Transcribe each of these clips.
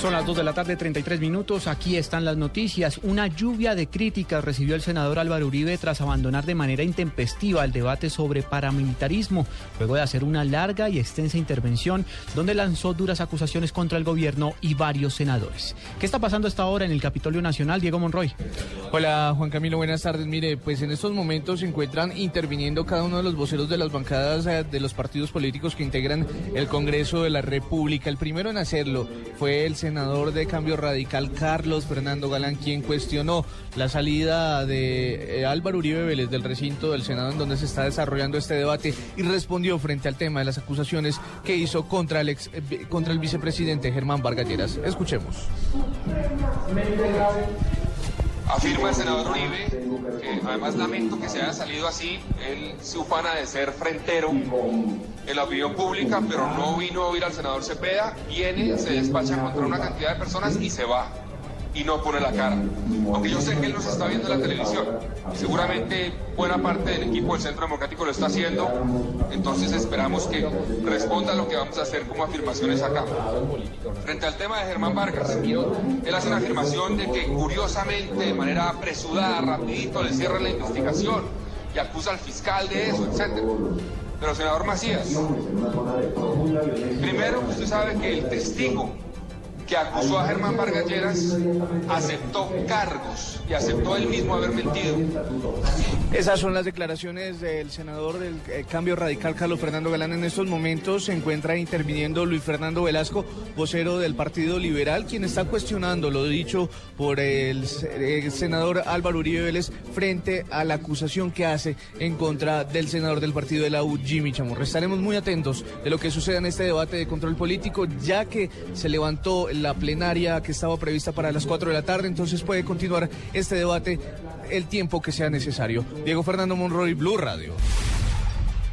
Son las 2 de la tarde, 33 minutos. Aquí están las noticias. Una lluvia de críticas recibió el senador Álvaro Uribe tras abandonar de manera intempestiva el debate sobre paramilitarismo, luego de hacer una larga y extensa intervención donde lanzó duras acusaciones contra el gobierno y varios senadores. ¿Qué está pasando hasta ahora en el Capitolio Nacional, Diego Monroy? Hola, Juan Camilo, buenas tardes. Mire, pues en estos momentos se encuentran interviniendo cada uno de los voceros de las bancadas eh, de los partidos políticos que integran el Congreso de la República. El primero en hacerlo fue el senador senador de Cambio Radical Carlos Fernando Galán, quien cuestionó la salida de eh, Álvaro Uribe Vélez del recinto del Senado en donde se está desarrollando este debate y respondió frente al tema de las acusaciones que hizo contra el, ex, eh, contra el vicepresidente Germán Vargas Lleras. Escuchemos. Afirma el senador Uribe que además lamento que se haya salido así, él se ufana de ser frentero en la opinión pública, pero no vino a oír al senador Cepeda, viene, se despacha contra una cantidad de personas y se va y no pone la cara. Aunque yo sé que él nos está viendo en la televisión seguramente buena parte del equipo del Centro Democrático lo está haciendo, entonces esperamos que responda a lo que vamos a hacer como afirmaciones acá. Frente al tema de Germán Vargas, él hace una afirmación de que curiosamente, de manera apresurada, rapidito, le cierra la investigación y acusa al fiscal de eso, etc. Pero senador Macías, primero usted sabe que el testigo que acusó a Germán Vargas Lleras aceptó cargos y aceptó él mismo haber mentido. Esas son las declaraciones del senador del eh, Cambio Radical, Carlos Fernando Galán. En estos momentos se encuentra interviniendo Luis Fernando Velasco, vocero del Partido Liberal, quien está cuestionando lo dicho por el, senador Álvaro Uribe Vélez frente a la acusación que hace en contra del senador del Partido de la U, Jimmy Chamorro. Estaremos muy atentos de lo que suceda en este debate de control político, ya que se levantó el la plenaria que estaba prevista para las 4 de la tarde, entonces puede continuar este debate el tiempo que sea necesario. Diego Fernando Monroy, Blue Radio.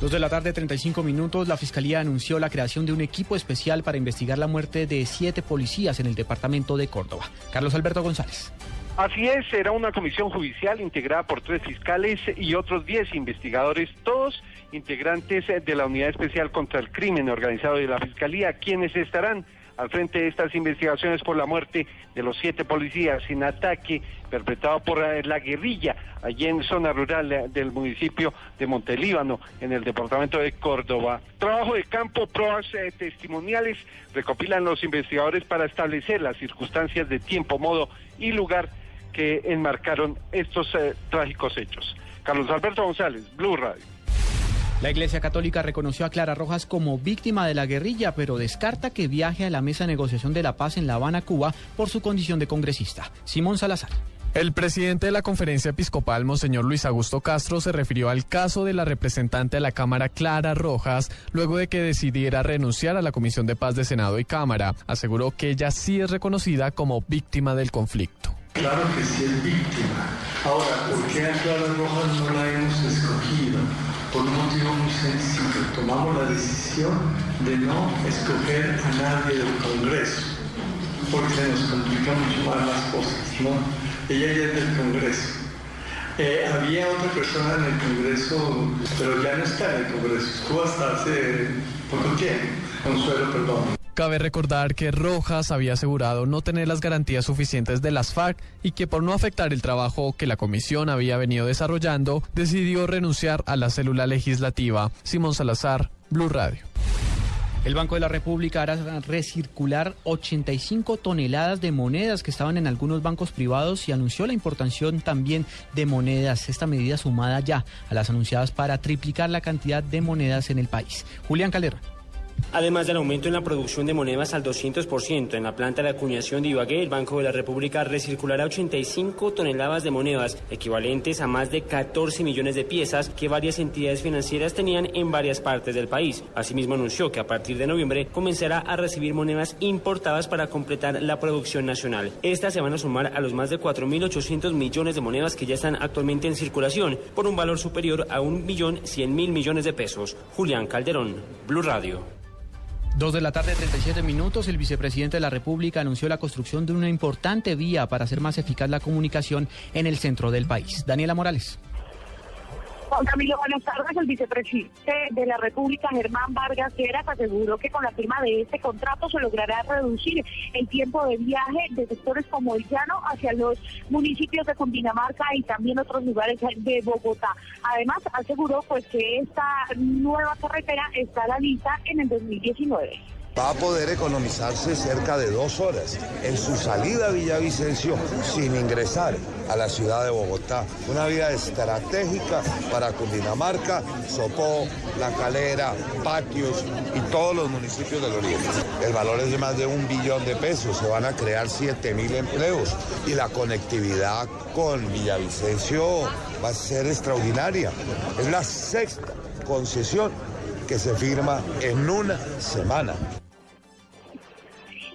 Dos de la tarde, 35 minutos, la Fiscalía anunció la creación de un equipo especial para investigar la muerte de siete policías en el departamento de Córdoba. Carlos Alberto González. Así es, será una comisión judicial integrada por tres fiscales y otros diez investigadores, todos integrantes de la Unidad Especial contra el Crimen Organizado de la Fiscalía, quienes estarán al frente de estas investigaciones por la muerte de los siete policías sin ataque perpetrado por eh, la guerrilla allí en zona rural eh, del municipio de Montelíbano, en el departamento de Córdoba. Trabajo de campo, pruebas eh, testimoniales recopilan los investigadores para establecer las circunstancias de tiempo, modo y lugar que enmarcaron estos trágicos hechos. Carlos Alberto González, Blue Radio. La Iglesia Católica reconoció a Clara Rojas como víctima de la guerrilla, pero descarta que viaje a la mesa de negociación de la paz en La Habana, Cuba, por su condición de congresista. Simón Salazar. El presidente de la conferencia episcopal, Monseñor Luis Augusto Castro, se refirió al caso de la representante de la Cámara, Clara Rojas, luego de que decidiera renunciar a la Comisión de Paz de Senado y Cámara. Aseguró que ella sí es reconocida como víctima del conflicto. Claro que sí es víctima. Ahora, ¿por qué a Clara Rojas no la hemos escogido? por un motivo muy sencillo. Tomamos la decisión de no escoger a nadie del Congreso, porque nos complica mucho más las cosas. Ella ya es del Congreso. Eh, había otra persona en el Congreso, pero ya no está en el Congreso, estuvo hasta hace poco tiempo, Consuelo, perdón. Cabe recordar que Rojas había asegurado no tener las garantías suficientes de las FARC y que por no afectar el trabajo que la comisión había venido desarrollando, decidió renunciar a la célula legislativa. Simón Salazar, Blue Radio. El Banco de la República hará recircular 85 toneladas de monedas que estaban en algunos bancos privados y anunció la importación también de monedas. Esta medida sumada ya a las anunciadas para triplicar la cantidad de monedas en el país. Julián Calera. Además del aumento en la producción de monedas al 200% en la planta de acuñación de Ibagué, el Banco de la República recirculará 85 toneladas de monedas, equivalentes a más de 14 millones de piezas que varias entidades financieras tenían en varias partes del país. Asimismo, anunció que a partir de noviembre comenzará a recibir monedas importadas para completar la producción nacional. Estas se van a sumar a los más de 4.800 millones de monedas que ya están actualmente en circulación, por un valor superior a 1.100.000 millones de pesos. Julián Calderón, Blue Radio. Dos de la tarde, 37 minutos. El vicepresidente de la República anunció la construcción de una importante vía para hacer más eficaz la comunicación en el centro del país. Daniela Morales. Camilo, buenas tardes. El vicepresidente de la República, Germán Vargas Lleras, aseguró que con la firma de este contrato se logrará reducir el tiempo de viaje de sectores como el Llano hacia los municipios de Cundinamarca y también otros lugares de Bogotá. Además, aseguró pues que esta nueva carretera la lista en el 2019 va a poder economizarse cerca de dos horas en su salida a Villavicencio sin ingresar a la ciudad de Bogotá. Una vía estratégica para Cundinamarca, Sopó, La Calera, Patios y todos los municipios del oriente. El valor es de más de un billón de pesos, se van a crear 7 mil empleos y la conectividad con Villavicencio va a ser extraordinaria. Es la sexta concesión que se firma en una semana.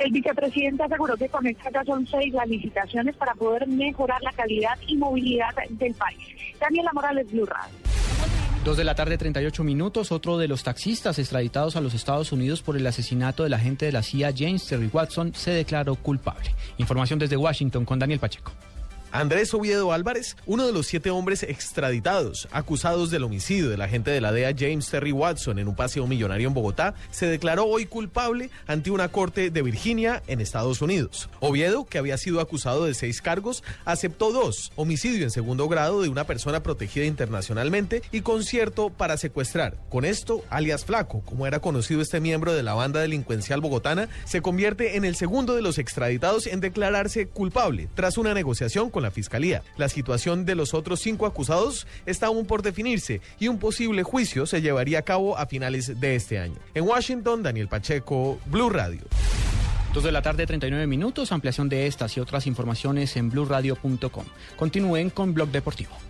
El vicepresidente aseguró que con esta ya son seis las licitaciones para poder mejorar la calidad y movilidad del país. Daniela Morales, Blue Radio. Dos de la tarde, 38 minutos. Otro de los taxistas extraditados a los Estados Unidos por el asesinato del agente de la CIA, James Terry Watson, se declaró culpable. Información desde Washington con Daniel Pacheco. Andrés Oviedo Álvarez, uno de los siete hombres extraditados acusados del homicidio del agente de la DEA James Terry Watson en un paseo millonario en Bogotá, se declaró hoy culpable ante una corte de Virginia en Estados Unidos. Oviedo, que había sido acusado de seis cargos, aceptó dos, homicidio en segundo grado de una persona protegida internacionalmente y concierto para secuestrar. Con esto, alias Flaco, como era conocido este miembro de la banda delincuencial bogotana, se convierte en el segundo de los extraditados en declararse culpable tras una negociación con la Fiscalía. La situación de los otros cinco acusados está aún por definirse y un posible juicio se llevaría a cabo a finales de este año. En Washington, Daniel Pacheco, Blue Radio. Dos de la tarde, 39 minutos. Ampliación de estas y otras informaciones en blueradio.com. Continúen con Blog Deportivo.